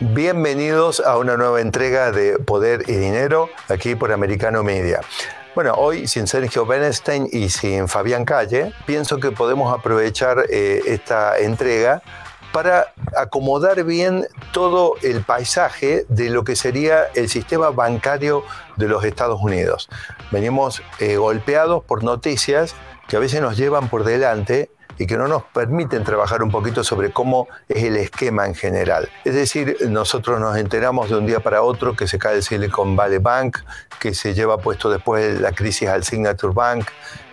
Bienvenidos a una nueva entrega de Poder y Dinero aquí por Americano Media. Bueno, hoy sin Sergio Bernstein y sin Fabián Calle, pienso que podemos aprovechar eh, esta entrega para acomodar bien todo el paisaje de lo que sería el sistema bancario de los Estados Unidos. Venimos eh, golpeados por noticias que a veces nos llevan por delante y que no nos permiten trabajar un poquito sobre cómo es el esquema en general. Es decir, nosotros nos enteramos de un día para otro que se cae el Silicon Valley Bank, que se lleva puesto después la crisis al Signature Bank,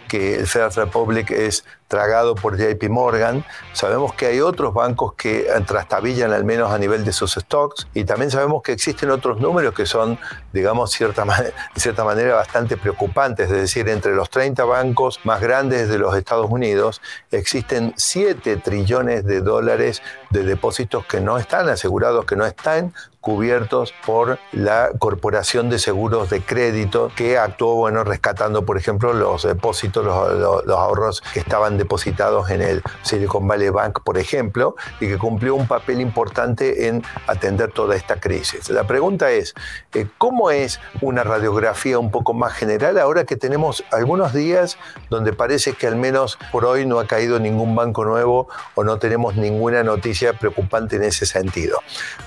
que el Federal Republic es tragado por JP Morgan. Sabemos que hay otros bancos que trastabillan al menos a nivel de sus stocks y también sabemos que existen otros números que son, digamos, cierta de cierta manera bastante preocupantes. Es decir, entre los 30 bancos más grandes de los Estados Unidos existen 7 trillones de dólares de depósitos que no están asegurados, que no están cubiertos por la Corporación de Seguros de Crédito que actuó, bueno, rescatando, por ejemplo, los depósitos, los, los ahorros que estaban depositados en el Silicon Valley Bank, por ejemplo, y que cumplió un papel importante en atender toda esta crisis. La pregunta es, eh, ¿cómo es una radiografía un poco más general ahora que tenemos algunos días donde parece que al menos por hoy no ha caído ningún banco nuevo o no tenemos ninguna noticia preocupante en ese sentido?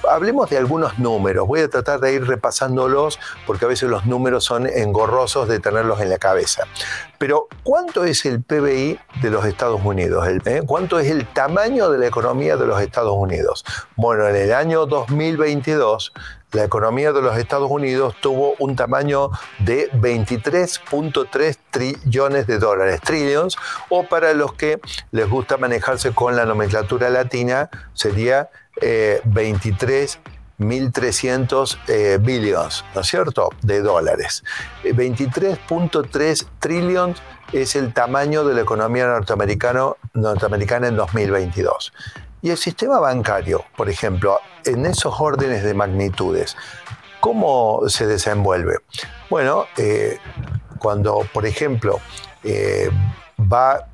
Hablemos de algunos números. Voy a tratar de ir repasándolos porque a veces los números son engorrosos de tenerlos en la cabeza. Pero, ¿cuánto es el PBI de los Estados Unidos? ¿Eh? ¿Cuánto es el tamaño de la economía de los Estados Unidos? Bueno, en el año 2022, la economía de los Estados Unidos tuvo un tamaño de 23.3 trillones de dólares, trillions, o para los que les gusta manejarse con la nomenclatura latina, sería 23 eh, 1.300 eh, billions, ¿no es cierto?, de dólares. 23.3 eh, trillions es el tamaño de la economía norteamericana en 2022. Y el sistema bancario, por ejemplo, en esos órdenes de magnitudes, ¿cómo se desenvuelve? Bueno, eh, cuando, por ejemplo, va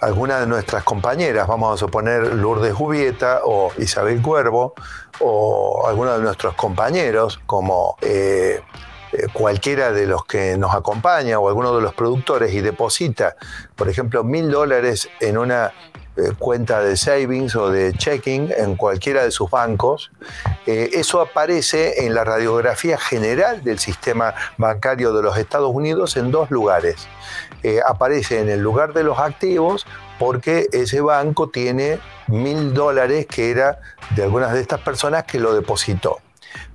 alguna de nuestras compañeras, vamos a suponer Lourdes Jubieta o Isabel Cuervo, o algunos de nuestros compañeros, como eh, eh, cualquiera de los que nos acompaña o alguno de los productores y deposita, por ejemplo, mil dólares en una cuenta de savings o de checking en cualquiera de sus bancos, eso aparece en la radiografía general del sistema bancario de los Estados Unidos en dos lugares. Eh, aparece en el lugar de los activos porque ese banco tiene mil dólares que era de algunas de estas personas que lo depositó.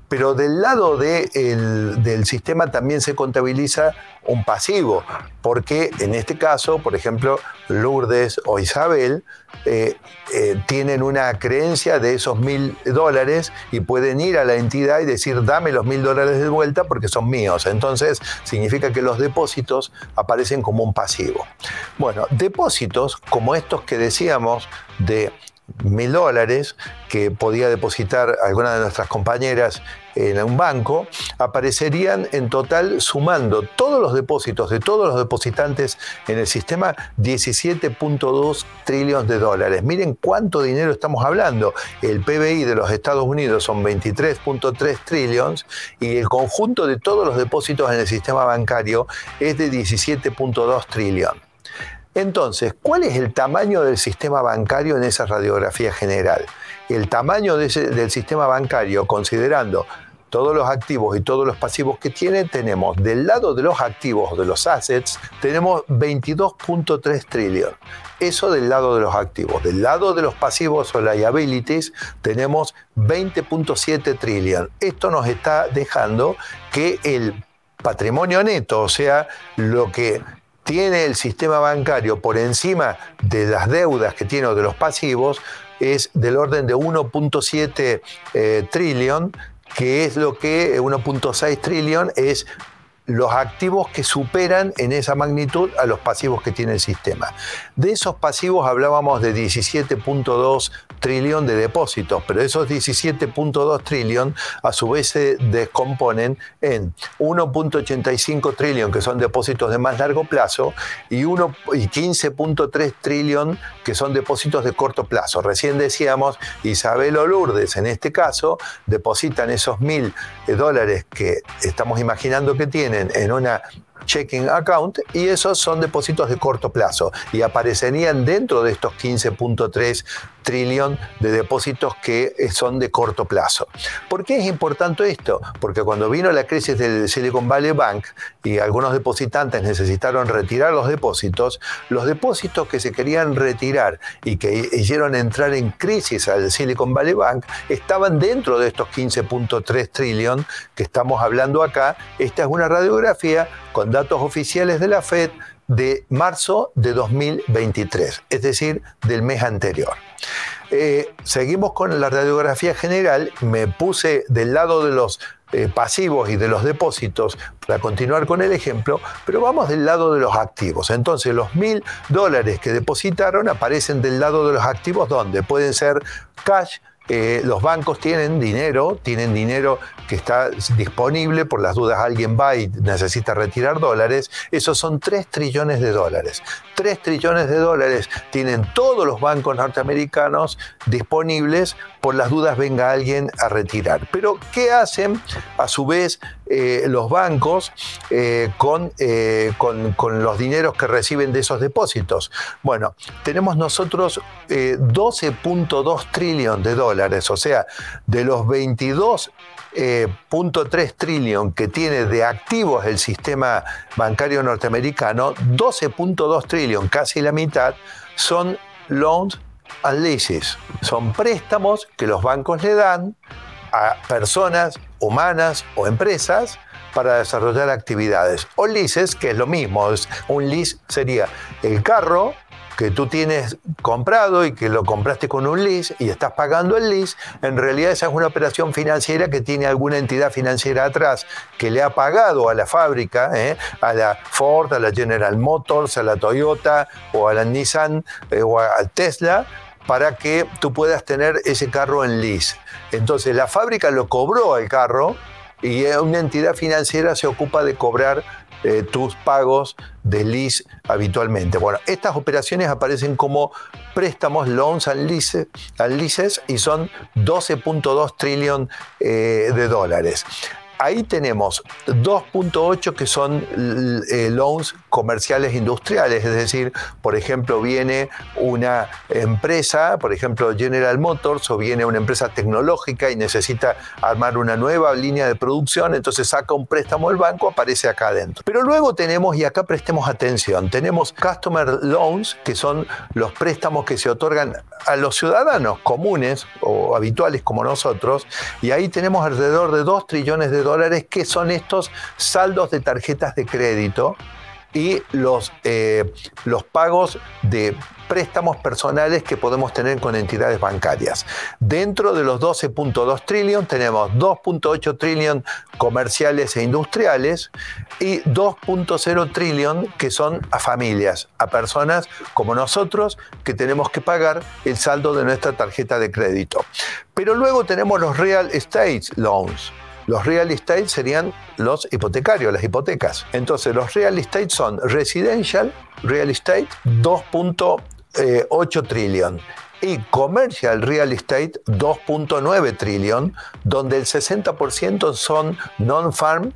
Pero del lado del sistema también se contabiliza un pasivo, porque en este caso, por ejemplo, Lourdes o Isabel eh, eh, tienen una creencia de esos mil dólares y pueden ir a la entidad y decir, dame los mil dólares de vuelta porque son míos. Entonces, significa que los depósitos aparecen como un pasivo. Bueno, depósitos como estos que decíamos de mil dólares que podía depositar alguna de nuestras compañeras en un banco, aparecerían en total sumando todos los depósitos de todos los depositantes en el sistema 17.2 trillones de dólares. Miren cuánto dinero estamos hablando. El PBI de los Estados Unidos son 23.3 trillones y el conjunto de todos los depósitos en el sistema bancario es de 17.2 trillones. Entonces, ¿cuál es el tamaño del sistema bancario en esa radiografía general? El tamaño del sistema bancario, considerando todos los activos y todos los pasivos que tiene, tenemos del lado de los activos, de los assets, tenemos 22.3 trillones. Eso del lado de los activos. Del lado de los pasivos o liabilities tenemos 20.7 trillones. Esto nos está dejando que el patrimonio neto, o sea, lo que tiene el sistema bancario por encima de las deudas que tiene o de los pasivos es del orden de 1.7 eh, trillón, que es lo que 1.6 trillón es los activos que superan en esa magnitud a los pasivos que tiene el sistema. De esos pasivos hablábamos de 17.2 trillón de depósitos, pero esos 17.2 trillón a su vez se descomponen en 1.85 trillón que son depósitos de más largo plazo y, y 15.3 trillón que son depósitos de corto plazo. Recién decíamos, Isabel o Lourdes en este caso depositan esos mil dólares que estamos imaginando que tienen en una checking account y esos son depósitos de corto plazo y aparecerían dentro de estos 15.3 trillón de depósitos que eh, son de corto plazo. ¿Por qué es importante esto? Porque cuando vino la crisis del Silicon Valley Bank y algunos depositantes necesitaron retirar los depósitos, los depósitos que se querían retirar y que hicieron entrar en crisis al Silicon Valley Bank estaban dentro de estos 15.3 trillón que estamos hablando acá. Esta es una radiografía con datos oficiales de la Fed de marzo de 2023, es decir, del mes anterior. Eh, seguimos con la radiografía general, me puse del lado de los eh, pasivos y de los depósitos para continuar con el ejemplo, pero vamos del lado de los activos. Entonces los mil dólares que depositaron aparecen del lado de los activos donde pueden ser cash, eh, los bancos tienen dinero, tienen dinero que está disponible, por las dudas alguien va y necesita retirar dólares, esos son 3 trillones de dólares. 3 trillones de dólares tienen todos los bancos norteamericanos disponibles, por las dudas venga alguien a retirar. Pero, ¿qué hacen a su vez eh, los bancos eh, con, con, con, los dineros que reciben de esos depósitos? Bueno, tenemos nosotros 12.2 trillones de dólares o sea, de los 22.3 eh, trillón que tiene de activos el sistema bancario norteamericano, 12.2 trillón, casi la mitad, son loans and leases. Son préstamos que los bancos le dan a personas humanas o empresas para desarrollar actividades. O leases, que es lo mismo. Un lease sería el carro que tú tienes comprado y que lo compraste con un lease y estás pagando el lease, en realidad esa es una operación financiera que tiene alguna entidad financiera atrás que le ha pagado a la fábrica, ¿eh? a la Ford, a la General Motors, a la Toyota o a la Nissan eh, o a Tesla para que tú puedas tener ese carro en lease. Entonces la fábrica lo cobró al carro y una entidad financiera se ocupa de cobrar eh, tus pagos de lease habitualmente. Bueno, estas operaciones aparecen como préstamos, loans and, leases, y son 12.2 trillón eh, de dólares. Ahí tenemos 2.8 que son eh, loans comerciales industriales, es decir, por ejemplo, viene una empresa, por ejemplo General Motors, o viene una empresa tecnológica y necesita armar una nueva línea de producción, entonces saca un préstamo del banco, aparece acá adentro. Pero luego tenemos, y acá prestemos atención, tenemos Customer Loans, que son los préstamos que se otorgan a los ciudadanos comunes o habituales como nosotros, y ahí tenemos alrededor de 2 trillones de dólares que son estos saldos de tarjetas de crédito y los, eh, los pagos de préstamos personales que podemos tener con entidades bancarias. Dentro de los 12.2 trillón tenemos 2.8 trillón comerciales e industriales y 2.0 trillón que son a familias, a personas como nosotros que tenemos que pagar el saldo de nuestra tarjeta de crédito. Pero luego tenemos los real estate loans los real estate serían los hipotecarios, las hipotecas. Entonces, los real estate son residential, real estate, 2.8 trillón y commercial real estate 2.9 trillón, donde el 60% son non-farm,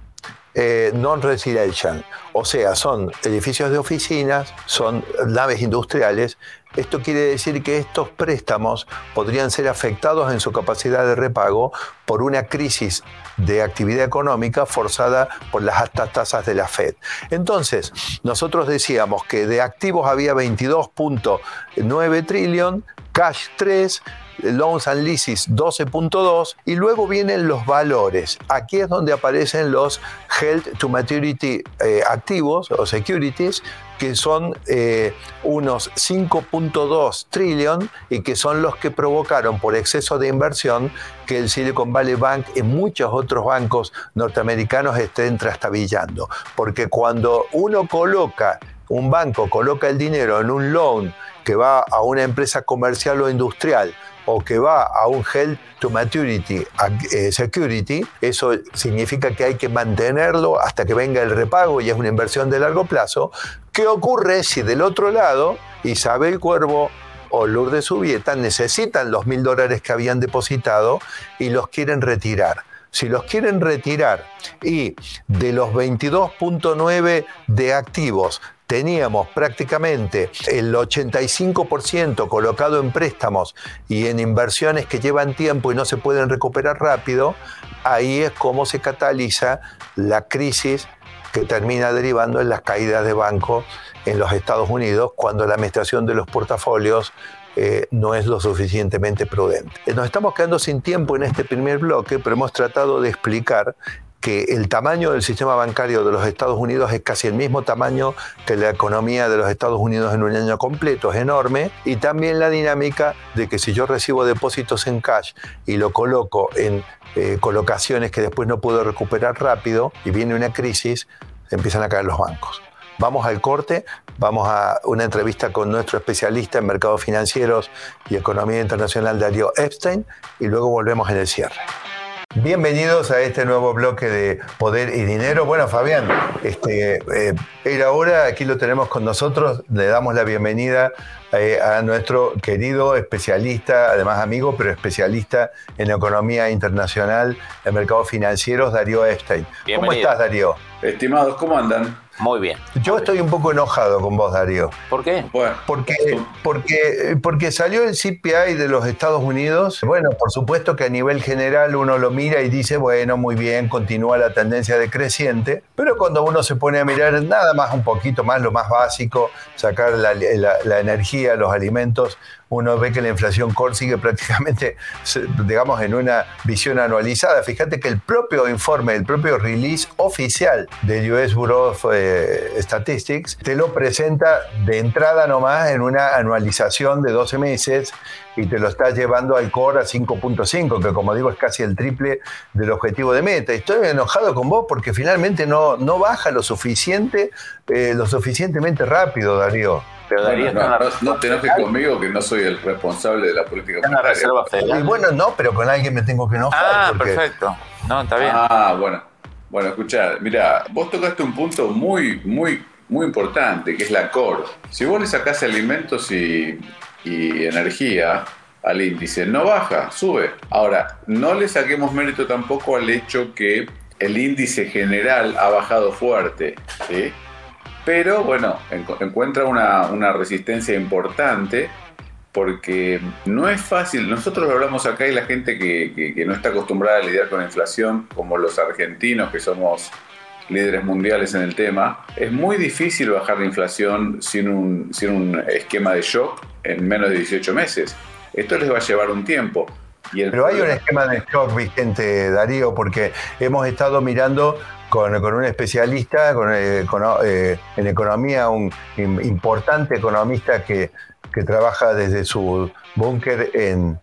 eh, non-residential. O sea, son edificios de oficinas, son naves industriales esto quiere decir que estos préstamos podrían ser afectados en su capacidad de repago por una crisis de actividad económica forzada por las altas tasas de la Fed. Entonces, nosotros decíamos que de activos había 22.9 trillón, cash 3, loans and leases 12.2 y luego vienen los valores. Aquí es donde aparecen los held to maturity eh, activos o securities que son eh, unos 5.2 trillón y que son los que provocaron por exceso de inversión que el Silicon Valley Bank y muchos otros bancos norteamericanos estén trastabillando. Porque cuando uno coloca un banco coloca el dinero en un loan que va a una empresa comercial o industrial o que va a un Health to Maturity eh, Security, eso significa que hay que mantenerlo hasta que venga el repago y es una inversión de largo plazo. ¿Qué ocurre si del otro lado Isabel Cuervo o Lourdes Subieta necesitan los mil dólares que habían depositado y los quieren retirar? Si los quieren retirar y de los 22.9 de activos teníamos prácticamente el 85% colocado en préstamos y en inversiones que llevan tiempo y no se pueden recuperar rápido, ahí es como se cataliza la crisis que termina derivando en las caídas de bancos en los Estados Unidos cuando la administración de los portafolios eh, no es lo suficientemente prudente. Nos estamos quedando sin tiempo en este primer bloque, pero hemos tratado de explicar que el tamaño del sistema bancario de los Estados Unidos es casi el mismo tamaño que la economía de los Estados Unidos en un año completo, es enorme, y también la dinámica de que si yo recibo depósitos en cash y lo coloco en eh, colocaciones que después no puedo recuperar rápido y viene una crisis, empiezan a caer los bancos. Vamos al corte, vamos a una entrevista con nuestro especialista en mercados financieros y economía internacional, Darío Epstein, y luego volvemos en el cierre. Bienvenidos a este nuevo bloque de Poder y Dinero. Bueno, Fabián, este, eh, era hora, aquí lo tenemos con nosotros, le damos la bienvenida eh, a nuestro querido especialista, además amigo, pero especialista en economía internacional, en mercados financieros, Darío Epstein. ¿Cómo estás, Darío? Estimados, ¿cómo andan? Muy bien. Yo estoy un poco enojado con vos, Darío. ¿Por qué? porque, porque, porque salió el CPI de los Estados Unidos. Bueno, por supuesto que a nivel general uno lo mira y dice, bueno, muy bien, continúa la tendencia decreciente. Pero cuando uno se pone a mirar nada más un poquito más, lo más básico, sacar la, la energía, los alimentos, uno ve que la inflación core sigue prácticamente, digamos, en una visión anualizada. Fíjate que el propio informe, el propio release oficial del US Bureau of eh, Statistics te lo presenta de entrada nomás en una anualización de 12 meses y te lo está llevando al core a 5.5, que como digo es casi el triple del objetivo de meta. Estoy enojado con vos porque finalmente no, no baja lo suficiente, eh, lo suficientemente rápido, Darío. Pero Darío no, no, te enojes conmigo que no soy el responsable de la política monetaria. Y bueno, no, pero con alguien me tengo que enojar. Ah, perfecto. No, está bien. Ah, bueno. Bueno, escuchá, mira, vos tocaste un punto muy, muy, muy importante, que es la core. Si vos le sacás alimentos y y energía al índice. No baja, sube. Ahora, no le saquemos mérito tampoco al hecho que el índice general ha bajado fuerte, ¿sí? Pero bueno, encuentra una, resistencia importante porque no es fácil. Nosotros hablamos acá y la gente que, que, no está acostumbrada a lidiar con la inflación, como los argentinos que somos líderes mundiales en el tema, es muy difícil bajar la inflación sin un, sin un esquema de shock en menos de 18 meses. Esto les va a llevar un tiempo. Pero hay un esquema de shock vigente, Darío, porque hemos estado mirando con, un especialista eh, eh, en economía, un importante economista que, que trabaja desde su búnker en,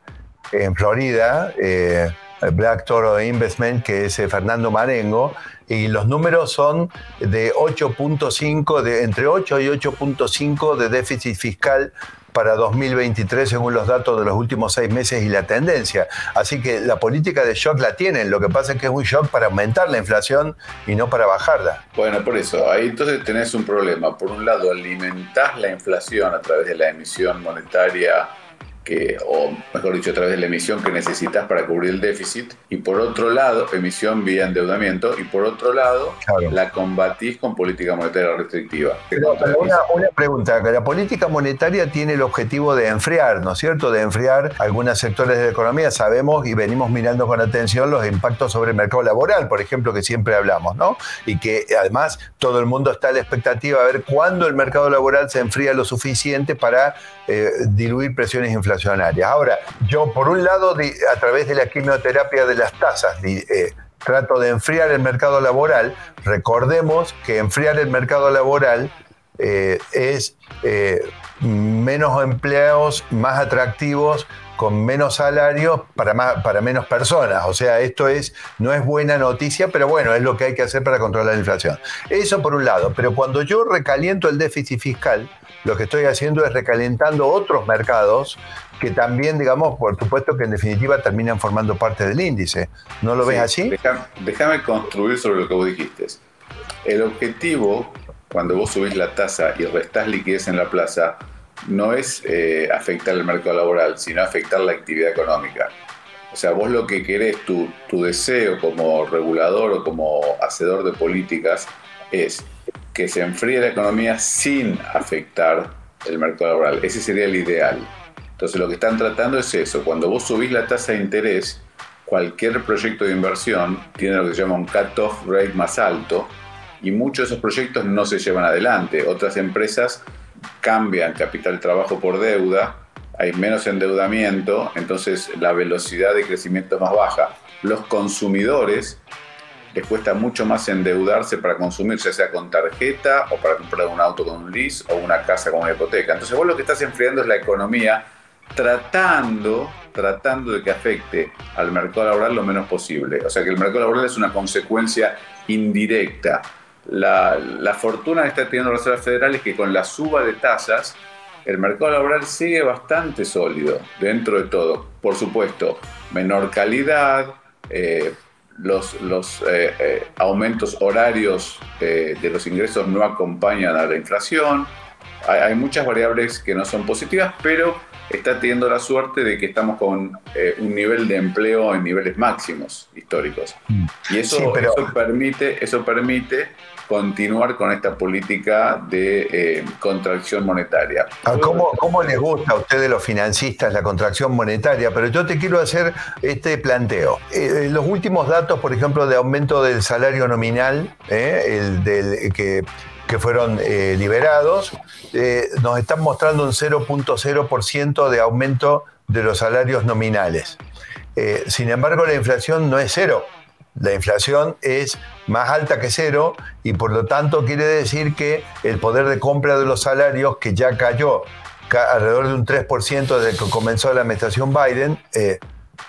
en, Florida, eh, Black Toro Investment, que es Fernando Marengo, y los números son de 8.5, de entre 8 y 8.5 de déficit fiscal para 2023 según los datos de los últimos seis meses y la tendencia. Así que la política de shock la tienen, lo que pasa es que es un shock para aumentar la inflación y no para bajarla. Bueno, por eso, ahí entonces tenés un problema. Por un lado, alimentás la inflación a través de la emisión monetaria o mejor dicho, a través de la emisión que necesitas para cubrir el déficit, y por otro lado, emisión vía endeudamiento, y por otro lado, la combatís con política monetaria restrictiva. una, una, pregunta, la política monetaria tiene el objetivo de enfriar, ¿no es cierto? De enfriar algunos sectores de la economía. Sabemos y venimos mirando con atención los impactos sobre el mercado laboral, por ejemplo, que siempre hablamos, ¿no? Y que además todo el mundo está a la expectativa de ver cuándo el mercado laboral se enfría lo suficiente para eh, diluir presiones inflacionarias Ahora, yo por un lado, a través de la quimioterapia de las tasas, eh, trato de enfriar el mercado laboral. Recordemos que enfriar el mercado laboral eh, es eh, menos empleos más atractivos con menos salarios para, más, para menos personas. O sea, esto es, no es buena noticia, pero bueno, es lo que hay que hacer para controlar la inflación. Eso por un lado, pero cuando yo recaliento el déficit fiscal, lo que estoy haciendo es recalentando otros mercados que también, digamos, por supuesto que en definitiva terminan formando parte del índice. ¿No lo ves así? Déjame construir sobre lo que vos dijiste. El objetivo, cuando vos subís la tasa y restás liquidez en la plaza, no es eh, afectar el mercado laboral, sino afectar la actividad económica. O sea, vos lo que querés, tu, tu deseo como regulador o como hacedor de políticas es que se enfríe la economía sin afectar el mercado laboral. Ese sería el ideal. Entonces lo que están tratando es eso. Cuando vos subís la tasa de interés, cualquier proyecto de inversión tiene lo que se llama un cut-off rate más alto y muchos de esos proyectos no se llevan adelante. Otras empresas cambian capital trabajo por deuda, hay menos endeudamiento, entonces la velocidad de crecimiento es más baja. Los consumidores les cuesta mucho más endeudarse para consumir, ya sea con tarjeta o para comprar un auto con un lease o una casa con una hipoteca. Entonces vos lo que estás enfriando es la economía tratando, tratando de que afecte al mercado laboral lo menos posible. O sea que el mercado laboral es una consecuencia indirecta. La, fortuna que está teniendo la Reserva Federal es que con la suba de tasas, el mercado laboral sigue bastante sólido dentro de todo. Por supuesto, menor calidad, eh, los, los eh, eh, aumentos horarios de los ingresos no acompañan a la inflación. hay, muchas variables que no son positivas, pero está teniendo la suerte de que estamos con eh, un nivel de empleo en niveles máximos históricos. Mm. Y eso, eso, permite, eso permite continuar con esta política de eh, contracción monetaria. Ah, ¿Cómo, ¿Cómo, les gusta a ustedes los financistas la contracción monetaria? Pero yo te quiero hacer este planteo. Eh, los últimos datos, por ejemplo, de aumento del salario nominal, el del que que fueron eh, liberados, eh, nos están mostrando un 0.0% de aumento de los salarios nominales. Eh, sin embargo, la inflación no es cero. La inflación es más alta que cero y por lo tanto quiere decir que el poder de compra de los salarios, que ya cayó alrededor de un 3% desde que comenzó la administración Biden,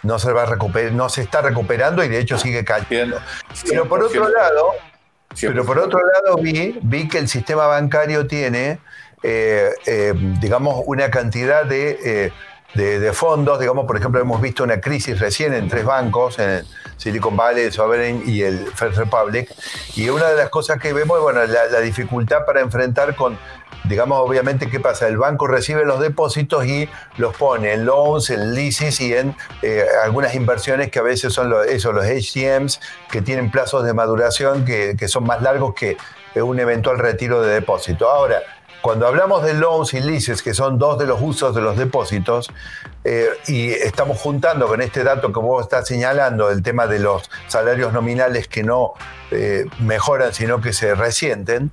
no se, va a recuperar, no se está recuperando y de hecho sigue cayendo. Pero por otro lado, pero por otro lado vi, vi que el sistema bancario tiene, eh, eh, digamos, una cantidad eh, de, fondos, digamos, por ejemplo, hemos visto una crisis recién en tres bancos, en Silicon Valley, Sovereign y el First Republic, y una de las cosas que vemos es bueno, la, dificultad para enfrentar con digamos, obviamente, ¿qué pasa? El banco recibe los depósitos y los pone en loans, en leases y en eh, algunas inversiones que a veces son los, eso, los HTMs, que tienen plazos de maduración que, son más largos que un eventual retiro de depósito. Ahora, cuando hablamos de loans y leases, que son dos de los usos de los depósitos, eh, y estamos juntando con este dato que vos estás señalando, el tema de los salarios nominales que no eh, mejoran, sino que se resienten,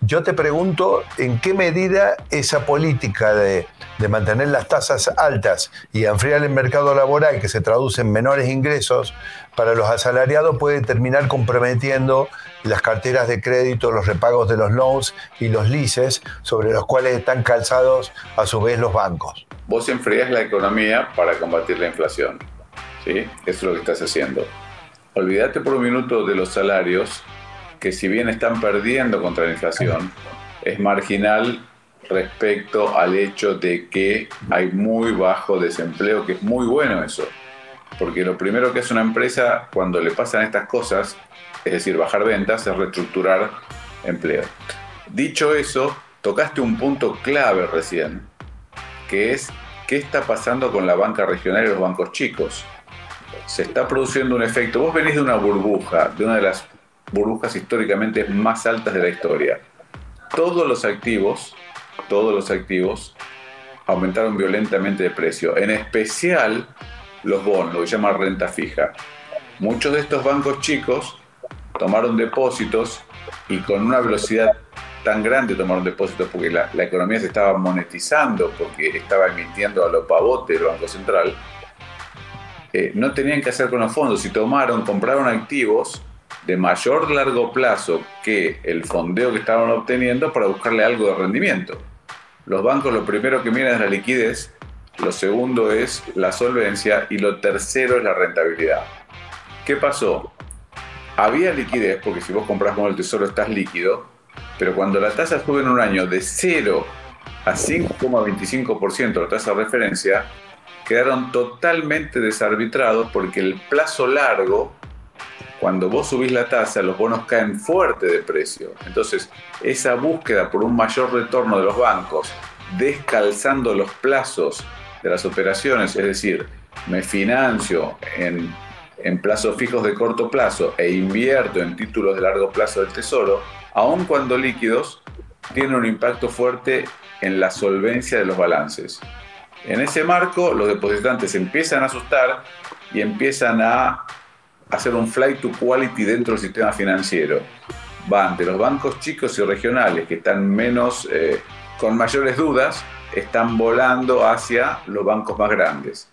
yo te pregunto en qué medida esa política de, mantener las tasas altas y enfriar el mercado laboral, que se traduce en menores ingresos para los asalariados, puede terminar comprometiendo las carteras de crédito, los repagos de los loans y los leases sobre los cuales están calzados a su vez los bancos. Vos enfrías la economía para combatir la inflación. ¿sí? Eso es lo que estás haciendo. Olvídate por un minuto de los salarios que si bien están perdiendo contra la inflación, es marginal respecto al hecho de que hay muy bajo desempleo, que es muy bueno eso. Porque lo primero que hace una empresa cuando le pasan estas cosas, es decir, bajar ventas, es reestructurar empleo. Dicho eso, tocaste un punto clave recién, que es qué está pasando con la banca regional y los bancos chicos. Se está produciendo un efecto. Vos venís de una burbuja, de una de las burbujas históricamente más altas de la historia. Todos los activos, todos los activos aumentaron violentamente de precio, en especial los bonos, lo que se llama renta fija. Muchos de estos bancos chicos tomaron depósitos y con una velocidad tan grande tomaron depósitos porque la, economía se estaba monetizando, porque estaba emitiendo a lo pavote el Banco Central, eh, no tenían que hacer con los fondos. Si tomaron, compraron activos de mayor largo plazo que el fondeo que estaban obteniendo para buscarle algo de rendimiento. Los bancos lo primero que miran es la liquidez lo segundo es la solvencia y lo tercero es la rentabilidad. ¿Qué pasó? Había liquidez, porque si vos compras con el tesoro estás líquido, pero cuando la tasa sube en un año de 0 a 5,25% la tasa de referencia, quedaron totalmente desarbitrados porque el plazo largo, cuando vos subís la tasa, los bonos caen fuerte de precio. Entonces, esa búsqueda por un mayor retorno de los bancos, descalzando los plazos de las operaciones, es decir, me financio en, en plazos fijos de corto plazo e invierto en títulos de largo plazo del tesoro, aun cuando líquidos, tiene un impacto fuerte en la solvencia de los balances. En ese marco, los depositantes empiezan a asustar y empiezan a hacer un flight to quality dentro del sistema financiero. Van de los bancos chicos y regionales que están menos, eh, con mayores dudas, están volando hacia los bancos más grandes.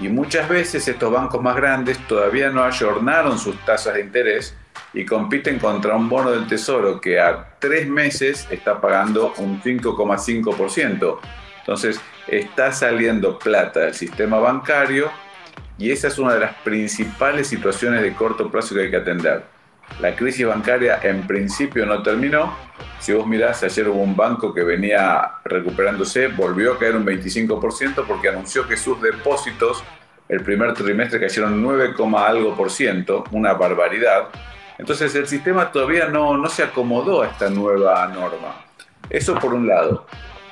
Y muchas veces estos bancos más grandes todavía no ayornaron sus tasas de interés y compiten contra un bono del tesoro que a tres meses está pagando un 5,5%. Entonces está saliendo plata del sistema bancario y esa es una de las principales situaciones de corto plazo que hay que atender. La crisis bancaria en principio no terminó. Si vos mirás, ayer hubo un banco que venía recuperándose, volvió a caer un 25% porque anunció que sus depósitos el primer trimestre cayeron 9, algo por ciento, una barbaridad. Entonces el sistema todavía no, no se acomodó a esta nueva norma. Eso por un lado.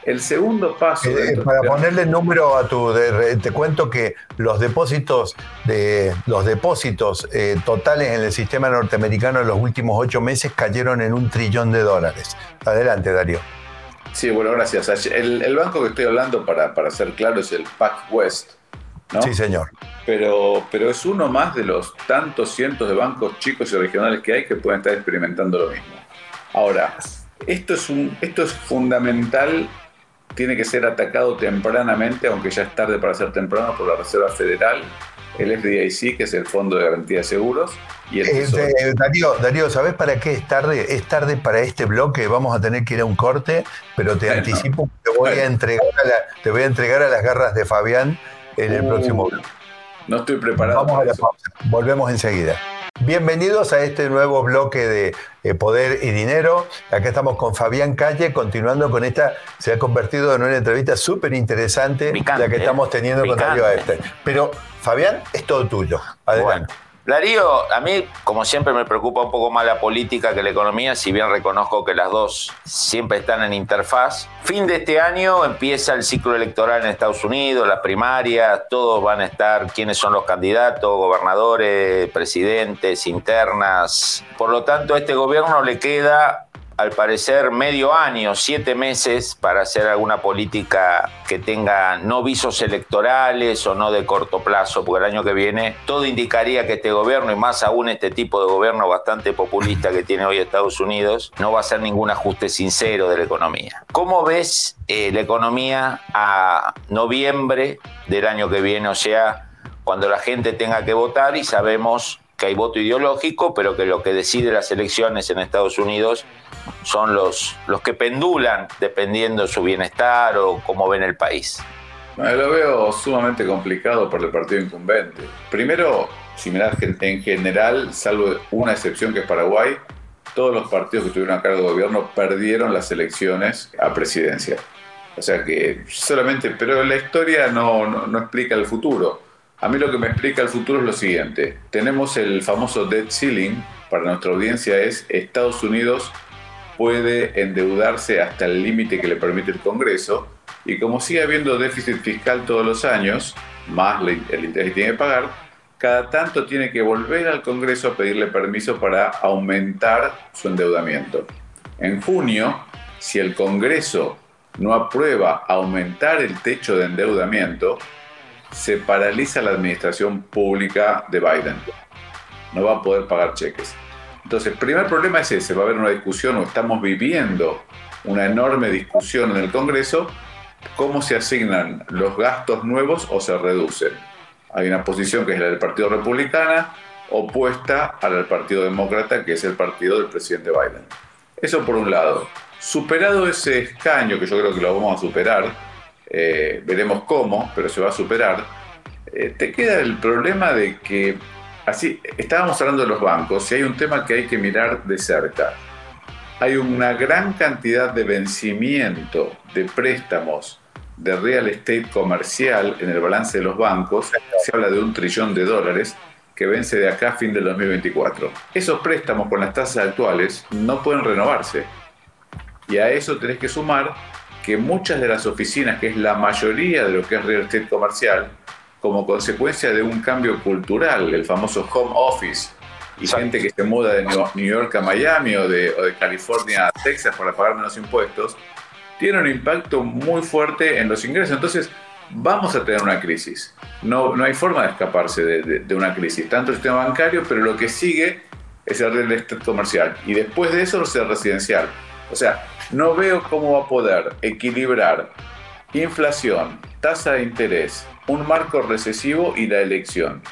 El segundo paso. Eh, para ponerle número a tu. te cuento que los depósitos, de, los depósitos eh, totales en el sistema norteamericano en los últimos ocho meses cayeron en un trillón de dólares. Adelante, Darío. Sí, bueno, gracias. El, el banco que estoy hablando, para, para ser claro, es el PacWest. Sí, señor. Pero, pero es uno más de los tantos cientos de bancos chicos y regionales que hay que pueden estar experimentando lo mismo. Ahora, esto es, un, esto es fundamental, tiene que ser atacado tempranamente, aunque ya es tarde para ser temprano, por la Reserva Federal, el FDIC, que es el Fondo de Garantía de Seguros, y el eh, Darío, Darío, ¿sabes para qué es tarde? Es tarde para este bloque, vamos a tener que ir a un corte, pero te anticipo que te voy, a entregar te voy a entregar a las garras de Fabián en el próximo uh, bloque. No estoy preparado. Vamos a la pausa. Volvemos enseguida. Bienvenidos a este nuevo bloque de eh, Poder y Dinero. Acá estamos con Fabián Calle, continuando con esta, se ha convertido en una entrevista súper interesante la que estamos teniendo con Darío Este. Pero, Fabián, es todo tuyo. Adelante. Darío, a mí, como siempre, me preocupa un poco más la política que la economía, si bien reconozco que las dos siempre están en interfaz. Fin de este año empieza el ciclo electoral en Estados Unidos, las primarias, todos van a estar, quiénes son los candidatos, gobernadores, presidentes, internas. Por lo tanto, a este gobierno le queda al parecer, medio año, siete meses para hacer alguna política que tenga no visos electorales o no de corto plazo, porque el año que viene todo indicaría que este gobierno, y más aún este tipo de gobierno bastante populista que tiene hoy Estados Unidos, no va a hacer ningún ajuste sincero de la economía. ¿Cómo ves eh, la economía a noviembre del año que viene? O sea, cuando la gente tenga que votar y sabemos que hay voto ideológico, pero que lo que decide las elecciones en Estados Unidos son los, los que pendulan dependiendo de su bienestar o cómo ven el país. lo veo sumamente complicado por el partido incumbente. Primero, si miras en general, salvo una excepción que es Paraguay, todos los partidos que tuvieron a cargo de gobierno perdieron las elecciones a presidencia. O sea que solamente, pero la historia no, no, no explica el futuro. A mí lo que me explica el futuro es lo siguiente. Tenemos el famoso debt ceiling, para nuestra audiencia es Estados Unidos puede endeudarse hasta el límite que le permite el Congreso y como sigue habiendo déficit fiscal todos los años, más el interés que tiene que pagar, cada tanto tiene que volver al Congreso a pedirle permiso para aumentar su endeudamiento. En junio, si el Congreso no aprueba aumentar el techo de endeudamiento, se paraliza la administración pública de Biden. No va a poder pagar cheques. Entonces, el primer problema es ese, va a haber una discusión o estamos viviendo una enorme discusión en el Congreso, cómo se asignan los gastos nuevos o se reducen. Hay una posición que es la del Partido Republicana, opuesta a la del Partido Demócrata, que es el partido del presidente Biden. Eso por un lado. Superado ese escaño, que yo creo que lo vamos a superar, eh, veremos cómo, pero se va a superar, eh, te queda el problema de que, así, estábamos hablando de los bancos y hay un tema que hay que mirar de cerca. Hay una gran cantidad de vencimiento de préstamos de real estate comercial en el balance de los bancos. Se habla de un trillón de dólares que vence de acá a fin del 2024. Esos préstamos con las tasas actuales no pueden renovarse. Y a eso tenés que sumar que muchas de las oficinas, que es la mayoría de lo que es real estate comercial, como consecuencia de un cambio cultural, el famoso home office, y gente que se muda de New York a Miami o de, o de California a Texas para pagar menos impuestos, tiene un impacto muy fuerte en los ingresos. Entonces, vamos a tener una crisis. No, no hay forma de escaparse de, de, una crisis, tanto el sistema bancario, pero lo que sigue es el real estate comercial. Y después de eso, el residencial. O sea, no veo cómo va a poder equilibrar inflación, tasa de interés, un marco recesivo y la elección.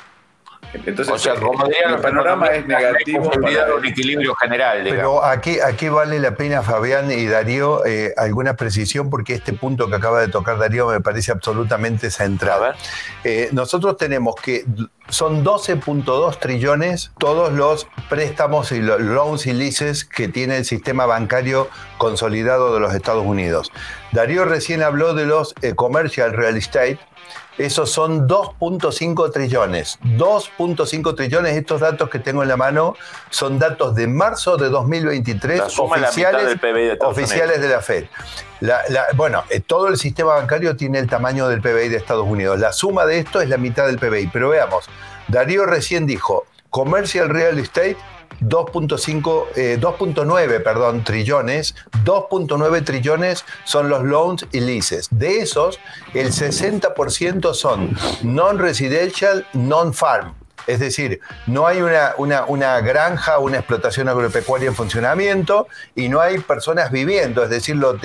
Entonces, o sea, el, panorama es negativo para un equilibrio general. Pero aquí, aquí vale la pena, Fabián y Darío, eh, alguna precisión, porque este punto que acaba de tocar Darío me parece absolutamente central. Eh, nosotros tenemos que son 12.2 trillones todos los préstamos y los loans y leases que tiene el sistema bancario consolidado de los Estados Unidos. Darío recién habló de los eh, commercial real estate, esos son 2.5 trillones. 2.5 trillones, estos datos que tengo en la mano son datos de marzo de 2023 oficiales, de, oficiales de la Fed. bueno, eh, todo el sistema bancario tiene el tamaño del PBI de Estados Unidos. La suma de esto es la mitad del PBI. Pero veamos, Darío recién dijo, Commercial Real Estate 2.5, 2.9, eh, perdón, trillones, 2.9 trillones son los loans y leases. De esos, el 60% son non-residential, non-farm. Es decir, no hay una, una, granja, una explotación agropecuaria en funcionamiento y no hay personas viviendo. Es decir, lo,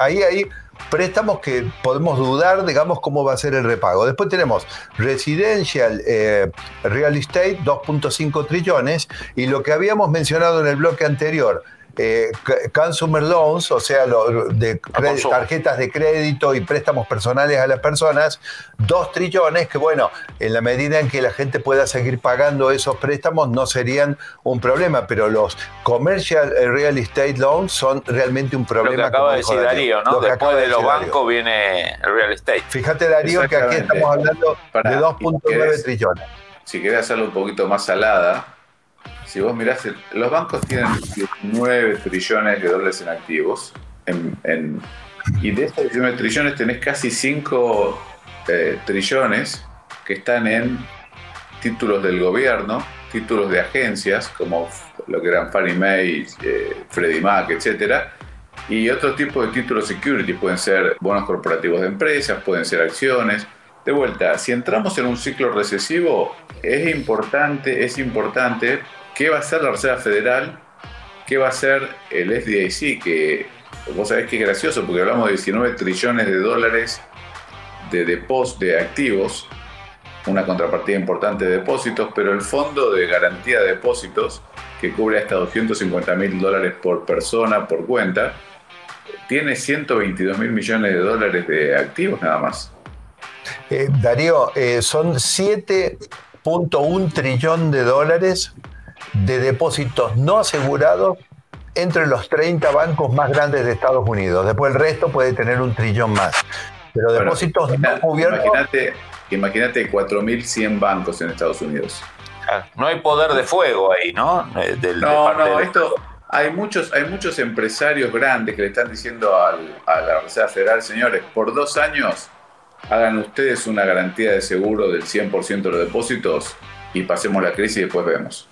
ahí hay préstamos que podemos dudar, digamos, cómo va a ser el repago. Después tenemos Residential eh, Real Estate, 2.5 trillones, y lo que habíamos mencionado en el bloque anterior, eh, consumer loans, o sea, de tarjetas de crédito y préstamos personales a las personas, dos trillones que, bueno, en la medida en que la gente pueda seguir pagando esos préstamos no serían un problema, pero los commercial real estate loans son realmente un problema. Lo que acaba de decir Darío, ¿no? Después de, los bancos viene el real estate. Fíjate, Darío, que aquí estamos hablando de 2.9 trillones. Si querés hacerlo un poquito más salada, si vos mirás, los bancos tienen 19 trillones de dólares en activos. y de esos 19 trillones tenés casi 5 eh, trillones que están en títulos del gobierno, títulos de agencias, como lo que eran Fannie Mae, eh, Freddie Mac, etc. Y otro tipo de títulos security, pueden ser bonos corporativos de empresas, pueden ser acciones. De vuelta, si entramos en un ciclo recesivo, es importante, es importante ¿Qué va a hacer la Reserva Federal? ¿Qué va a hacer el FDIC? Que vos sabés que es gracioso porque hablamos de 19 trillones de dólares de depósitos de activos, una contrapartida importante de depósitos, pero el fondo de garantía de depósitos, que cubre hasta 250 mil dólares por persona, por cuenta, tiene 122 mil millones de dólares de activos nada más. Eh, Darío, eh, son 7.1 trillón de dólares de depósitos no asegurados entre los 30 bancos más grandes de Estados Unidos. Después el resto puede tener un trillón más. Pero depósitos no cubiertos. Imagínate, imagínate 4.100 bancos en Estados Unidos. No hay poder de fuego ahí, ¿no? Eh, no, no, esto. Hay muchos, hay muchos empresarios grandes que le están diciendo a la Reserva Federal, señores, por dos años hagan ustedes una garantía de seguro del 100% de los depósitos y pasemos la crisis y después vemos.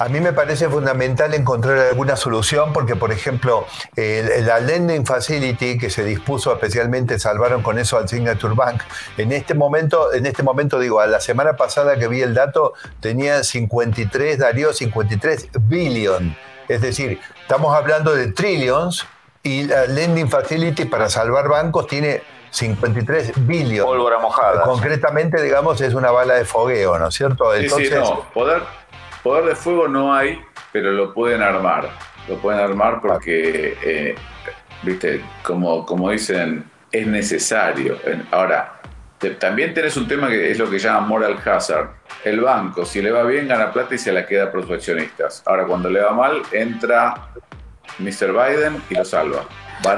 A mí me parece fundamental encontrar alguna solución porque, por ejemplo, la Lending Facility que se dispuso especialmente, salvaron con eso al Signature Bank, en este momento, en este momento digo, a la semana pasada que vi el dato, tenía 53, Darío, 53 billion. Es decir, estamos hablando de trillions y la Lending Facility para salvar bancos tiene 53 billion. Pólvora mojada. Concretamente, digamos, es una bala de fogueo, ¿no es cierto? Entonces, sí, no. Poder, Poder de fuego no hay, pero lo pueden armar. Lo pueden armar porque, eh, viste, como, como dicen, es necesario. Ahora, también tenés un tema que es lo que llaman moral hazard. El banco, si le va bien, gana plata y se la queda por sus accionistas. Ahora, cuando le va mal, entra Mr. Biden y lo salva.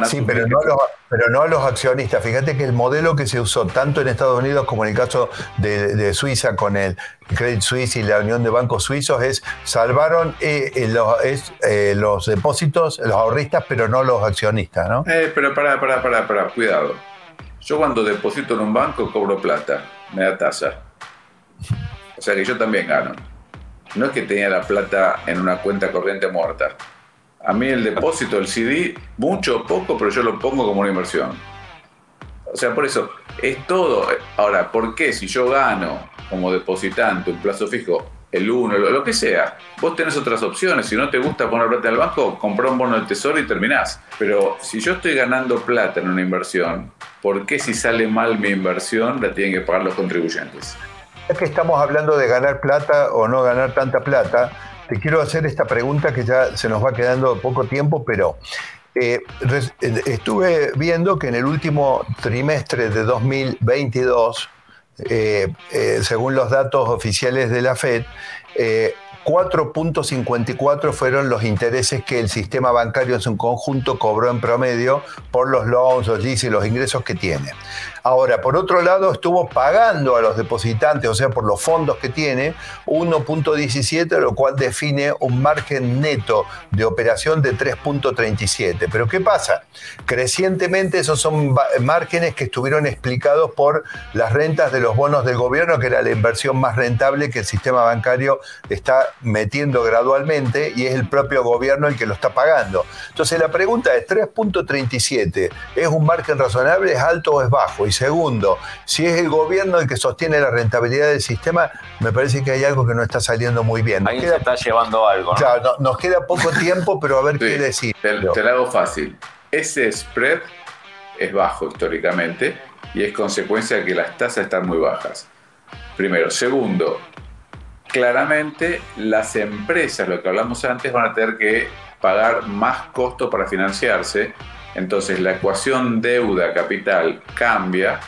Sí, pero no, los, pero no, a los accionistas. Fíjate que el modelo que se usó tanto en Estados Unidos como en el caso de, Suiza con el Credit Suisse y la Unión de Bancos Suizos es salvaron eh, eh, los, eh, los, depósitos, los ahorristas, pero no los accionistas, ¿no? pero para, para, para, para, cuidado. Yo cuando deposito en un banco cobro plata, me da tasa. O sea que yo también gano. No es que tenía la plata en una cuenta corriente muerta. A mí el depósito, el CD, mucho o poco, pero yo lo pongo como una inversión. O sea, por eso, es todo. Ahora, ¿por qué si yo gano como depositante un plazo fijo, el 1, lo, que sea, vos tenés otras opciones. Si no te gusta poner plata el banco, comprá un bono del tesoro y terminás. Pero si yo estoy ganando plata en una inversión, ¿por qué si sale mal mi inversión la tienen que pagar los contribuyentes? Es que estamos hablando de ganar plata o no ganar tanta plata te quiero hacer esta pregunta que ya se nos va quedando poco tiempo, pero eh, eh, estuve viendo que en el último trimestre de 2022, eh, según los datos oficiales de la Fed, 4.54 fueron los intereses que el sistema bancario en su conjunto cobró en promedio por los loans, los leases y los ingresos que tiene. Ahora, por otro lado, estuvo pagando a los depositantes, o sea, por los fondos que tiene, 1.17, lo cual define un margen neto de operación de 3.37. Pero ¿qué pasa? Crecientemente esos son márgenes que estuvieron explicados por las rentas de los bonos del gobierno, que era la inversión más rentable que el sistema bancario está metiendo gradualmente y es el propio gobierno el que lo está pagando. Entonces la pregunta es, 3.37, ¿es un margen razonable, es alto o es bajo? Y segundo, si es el gobierno el que sostiene la rentabilidad del sistema, me parece que hay algo que no está saliendo muy bien. Ahí se está llevando algo. Claro, nos queda poco tiempo, pero a ver qué decir. Te, te lo hago fácil. Ese spread es bajo históricamente y es consecuencia de que las tasas están muy bajas. Primero. Segundo, claramente las empresas, lo que hablamos antes, van a tener que pagar más costo para financiarse entonces la ecuación deuda-capital cambia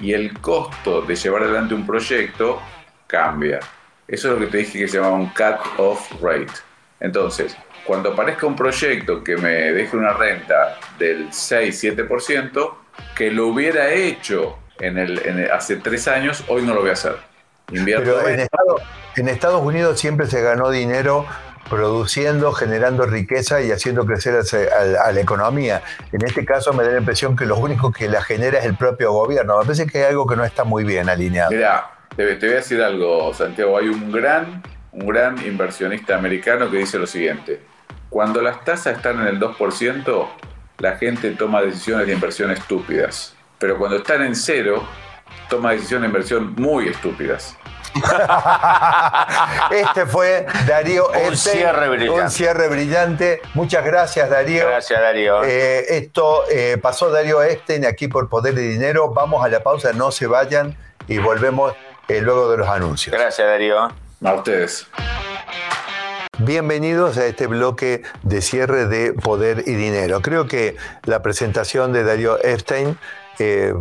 y el costo de llevar adelante un proyecto cambia. Eso es lo que te dije que se llama un cut-off rate. Entonces, cuando aparezca un proyecto que me deje una renta del 6-7%, que lo hubiera hecho en el, hace tres años, hoy no lo voy a hacer. Pero en en Estados Unidos siempre se ganó dinero produciendo, generando riqueza y haciendo crecer a, la economía. En este caso me da la impresión que lo único que la genera es el propio gobierno. Me parece que hay algo que no está muy bien alineado. Mira, te, voy a decir algo, Santiago. Hay un gran, un gran inversionista americano que dice lo siguiente. Cuando las tasas están en el 2%, la gente toma decisiones de inversión estúpidas. Pero cuando están en cero, toma decisiones de inversión muy estúpidas. este fue Darío un cierre brillante. Un cierre brillante. Muchas gracias, Darío. Gracias, Darío. Eh, esto eh, pasó Darío Esten aquí por Poder de Dinero. Vamos a la pausa, no se vayan y volvemos eh, luego de los anuncios. Gracias, Darío. A ustedes. Bienvenidos a este bloque de cierre de Poder y Dinero. Creo que la presentación de Darío Epstein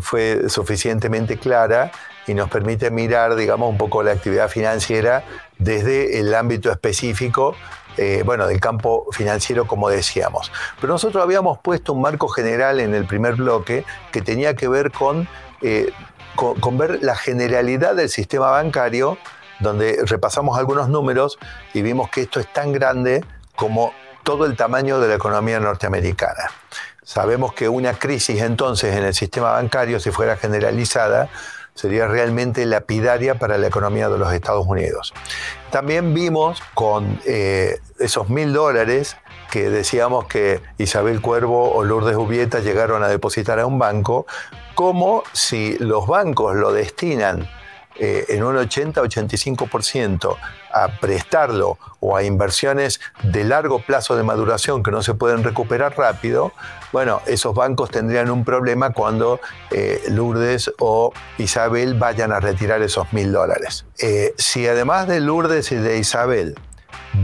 fue suficientemente clara y nos permite mirar, digamos, un poco la actividad financiera desde el ámbito específico eh, bueno, del campo financiero, como decíamos. Pero nosotros habíamos puesto un marco general en el primer bloque que tenía que ver con, eh, con, ver la generalidad del sistema bancario, donde repasamos algunos números y vimos que esto es tan grande como todo el tamaño de la economía norteamericana. Sabemos que una crisis entonces en el sistema bancario, si fuera generalizada, sería realmente lapidaria para la economía de los Estados Unidos. También vimos con eh, esos mil dólares que decíamos que Isabel Cuervo o Lourdes Ubieta llegaron a depositar a un banco, como si los bancos lo destinan eh, en un 80-85% a prestarlo o a inversiones de largo plazo de maduración que no se pueden recuperar rápido, bueno, esos bancos tendrían un problema cuando eh, Lourdes o Isabel vayan a retirar esos mil dólares. Eh, si además de Lourdes y de Isabel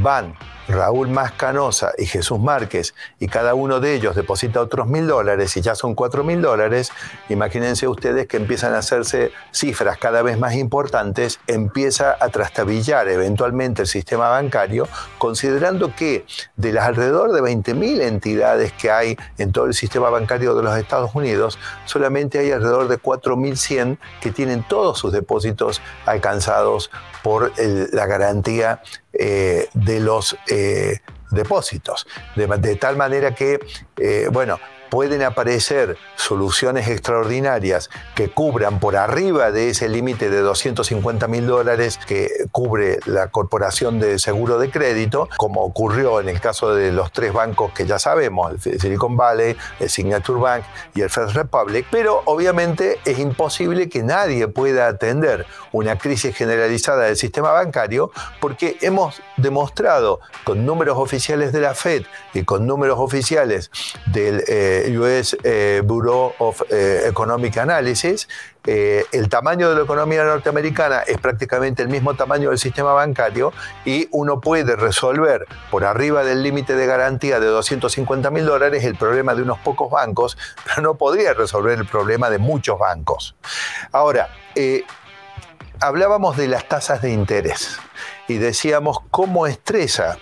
van Raúl Mascanosa y Jesús Márquez, y cada uno de ellos deposita otros mil dólares y ya son cuatro mil dólares, imagínense ustedes que empiezan a hacerse cifras cada vez más importantes, empieza a trastabillar eventualmente el sistema bancario, considerando que de las alrededor de 20.000 entidades que hay en todo el sistema bancario de los Estados Unidos, solamente hay alrededor de 4.100 que tienen todos sus depósitos alcanzados por la garantía eh, de los eh, depósitos. De, tal manera que, eh, bueno, pueden aparecer soluciones extraordinarias que cubran por arriba de ese límite de 250 mil dólares que cubre la Corporación de Seguro de Crédito, como ocurrió en el caso de los tres bancos que ya sabemos, el Silicon Valley, el Signature Bank y el First Republic, pero obviamente es imposible que nadie pueda atender una crisis generalizada del sistema bancario porque hemos demostrado con números oficiales de la Fed y con números oficiales del eh, US eh, Bureau of eh, Economic Analysis, eh, el tamaño de la economía norteamericana es prácticamente el mismo tamaño del sistema bancario y uno puede resolver por arriba del límite de garantía de 250 mil dólares el problema de unos pocos bancos, pero no podría resolver el problema de muchos bancos. Ahora, hablábamos de las tasas de interés y decíamos cómo estresa,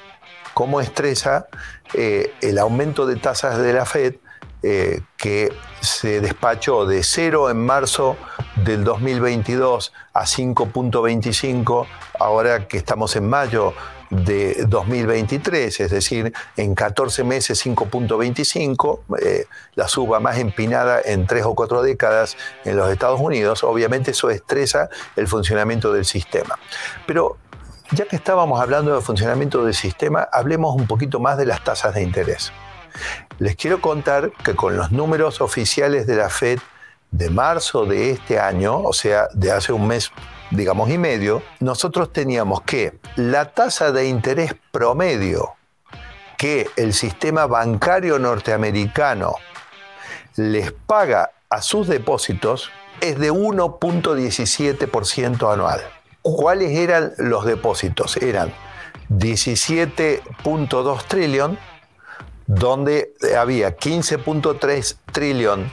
cómo estresa el aumento de tasas de la Fed eh, que se despachó de cero en marzo del 2022 a 5.25, ahora que estamos en mayo de 2023, es decir, en 14 meses 5.25, eh, la suba más empinada en tres o cuatro décadas en los Estados Unidos, obviamente eso estresa el funcionamiento del sistema. Pero ya que estábamos hablando del funcionamiento del sistema, hablemos un poquito más de las tasas de interés. Les quiero contar que con los números oficiales de la Fed de marzo de este año, o sea, de hace un mes, digamos, y medio, nosotros teníamos que la tasa de interés promedio que el sistema bancario norteamericano les paga a sus depósitos es de 1.17% anual. ¿Cuáles eran los depósitos? Eran 17.2 trillón donde había 15.3 trillón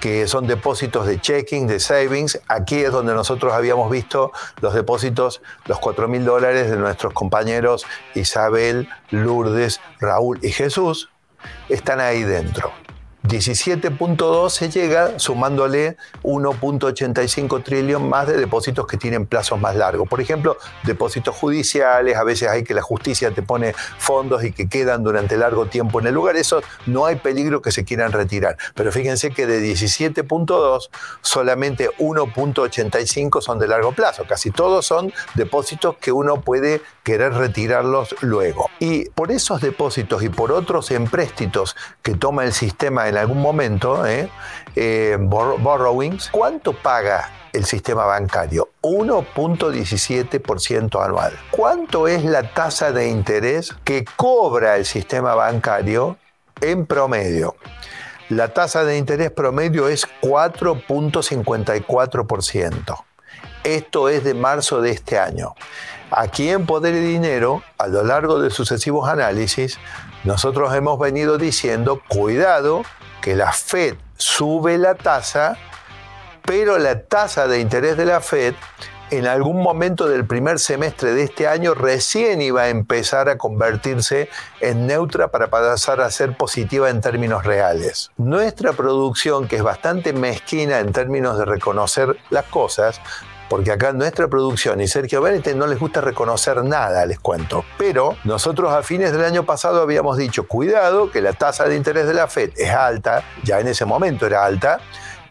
que son depósitos de checking, de savings. Aquí es donde nosotros habíamos visto los depósitos, los 4 mil dólares de nuestros compañeros Isabel, Lourdes, Raúl y Jesús, están ahí dentro. 17.2 se llega sumándole 1.85 trillón más de depósitos que tienen plazos más largos. Por ejemplo, depósitos judiciales, a veces hay que la justicia te pone fondos y que quedan durante largo tiempo en el lugar. Eso no hay peligro que se quieran retirar. Pero fíjense que de 17.2 solamente 1.85 son de largo plazo. Casi todos son depósitos que uno puede querer retirarlos luego. Y por esos depósitos y por otros empréstitos que toma el sistema en algún momento, ¿eh? Eh, borrowings, ¿cuánto paga el sistema bancario? 1.17% anual. ¿Cuánto es la tasa de interés que cobra el sistema bancario en promedio? La tasa de interés promedio es 4.54%. Esto es de marzo de este año. Aquí en Poder y Dinero, a lo largo de sucesivos análisis, nosotros hemos venido diciendo, cuidado que la Fed sube la tasa, pero la tasa de interés de la Fed en algún momento del primer semestre de este año recién iba a empezar a convertirse en neutra para pasar a ser positiva en términos reales. Nuestra producción, que es bastante mezquina en términos de reconocer las cosas, porque acá nuestra producción y Sergio Benítez no les gusta reconocer nada, les cuento. Pero nosotros a fines del año pasado habíamos dicho, cuidado, que la tasa de interés de la Fed es alta, ya en ese momento era alta,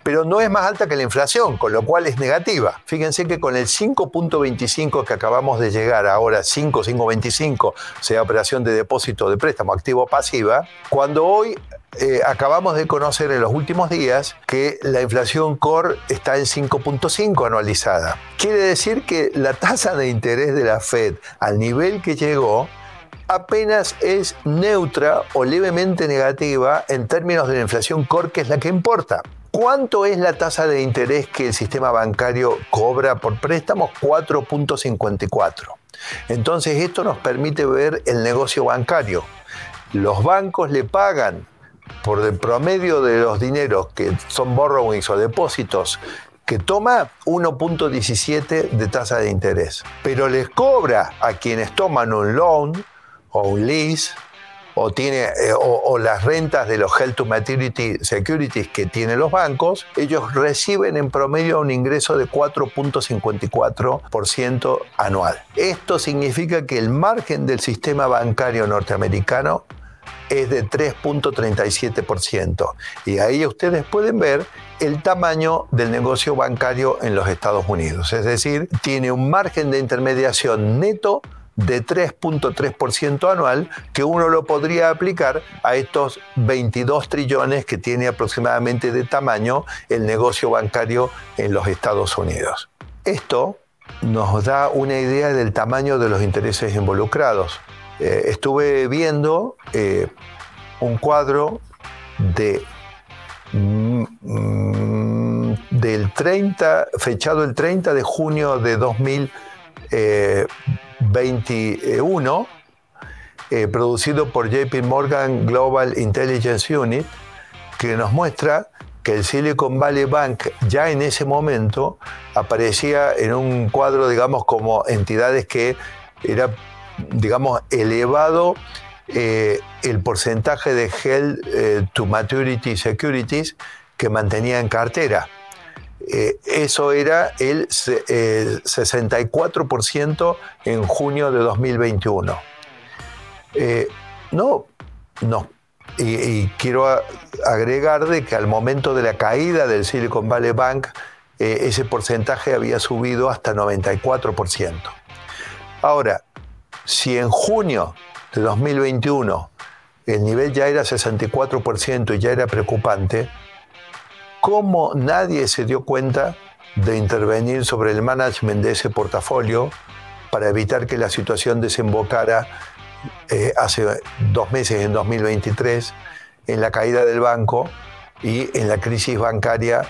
pero no es más alta que la inflación, con lo cual es negativa. Fíjense que con el 5.25 que acabamos de llegar ahora, 5, 5.25, sea operación de depósito de préstamo activo pasiva, cuando hoy eh, acabamos de conocer en los últimos días que la inflación core está en 5.5 anualizada. Quiere decir que la tasa de interés de la Fed al nivel que llegó apenas es neutra o levemente negativa en términos de la inflación core, que es la que importa. ¿Cuánto es la tasa de interés que el sistema bancario cobra por préstamos? 4.54. Entonces esto nos permite ver el negocio bancario. Los bancos le pagan por el promedio de los dineros que son borrowings o depósitos que toma 1.17 de tasa de interés, pero les cobra a quienes toman un loan o un lease o, tiene, eh, o, las rentas de los Health to Maturity Securities que tienen los bancos, ellos reciben en promedio un ingreso de 4.54% anual. Esto significa que el margen del sistema bancario norteamericano es de 3.37%. Y ahí ustedes pueden ver el tamaño del negocio bancario en los Estados Unidos. Es decir, tiene un margen de intermediación neto de 3.3% anual que uno lo podría aplicar a estos 22 trillones que tiene aproximadamente de tamaño el negocio bancario en los Estados Unidos. Esto nos da una idea del tamaño de los intereses involucrados. Eh, estuve viendo eh, un cuadro de mm, mm, del 30, fechado el 30 de junio de 2021, eh, producido por JP Morgan Global Intelligence Unit, que nos muestra que el Silicon Valley Bank ya en ese momento aparecía en un cuadro, digamos, como entidades que era digamos, elevado eh, el porcentaje de Health eh, to Maturity Securities que mantenía en cartera. Eh, eso era el 64% en junio de 2021. no, no. Y, y, quiero agregar de que al momento de la caída del Silicon Valley Bank, ese porcentaje había subido hasta 94%. Ahora, si en junio de 2021 el nivel ya era 64% y ya era preocupante, ¿cómo nadie se dio cuenta de intervenir sobre el management de ese portafolio para evitar que la situación desembocara eh, hace dos meses, en 2023, en la caída del banco y en la crisis bancaria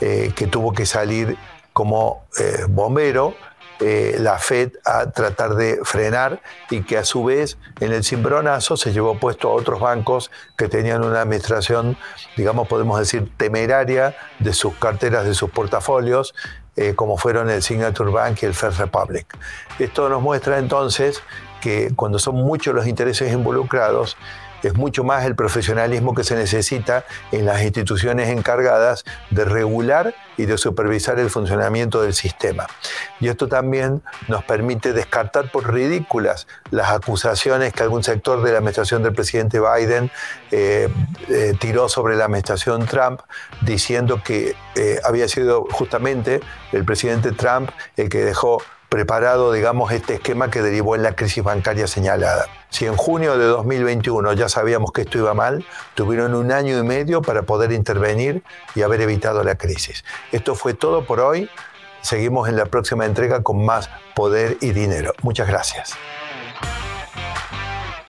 eh, que tuvo que salir como eh, bombero eh, la Fed a tratar de frenar y que a su vez en el cimbronazo se llevó puesto a otros bancos que tenían una administración, digamos, podemos decir, temeraria de sus carteras, de sus portafolios, eh, como fueron el Signature Bank y el First Republic. Esto nos muestra entonces que cuando son muchos los intereses involucrados, es mucho más el profesionalismo que se necesita en las instituciones encargadas de regular y de supervisar el funcionamiento del sistema. Y esto también nos permite descartar por ridículas las acusaciones que algún sector de la administración del presidente Biden eh, eh, tiró sobre la administración Trump, diciendo que eh, había sido justamente el presidente Trump el que dejó preparado, digamos, este esquema que derivó en la crisis bancaria señalada. Si en junio de 2021 ya sabíamos que esto iba mal, tuvieron un año y medio para poder intervenir y haber evitado la crisis. Esto fue todo por hoy. Seguimos en la próxima entrega con más poder y dinero. Muchas gracias.